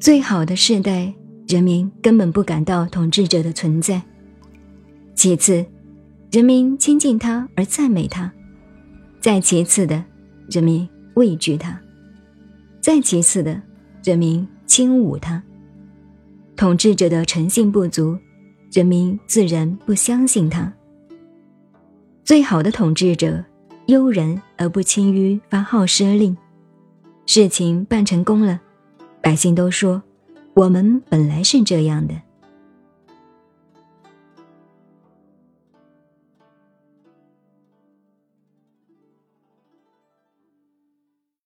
最好的世代，人民根本不感到统治者的存在。其次，人民亲近他而赞美他；再其次的，人民畏惧他；再其次的，人民轻侮他。统治者的诚信不足，人民自然不相信他。最好的统治者，优人而不轻于发号施令。事情办成功了，百姓都说：“我们本来是这样的。”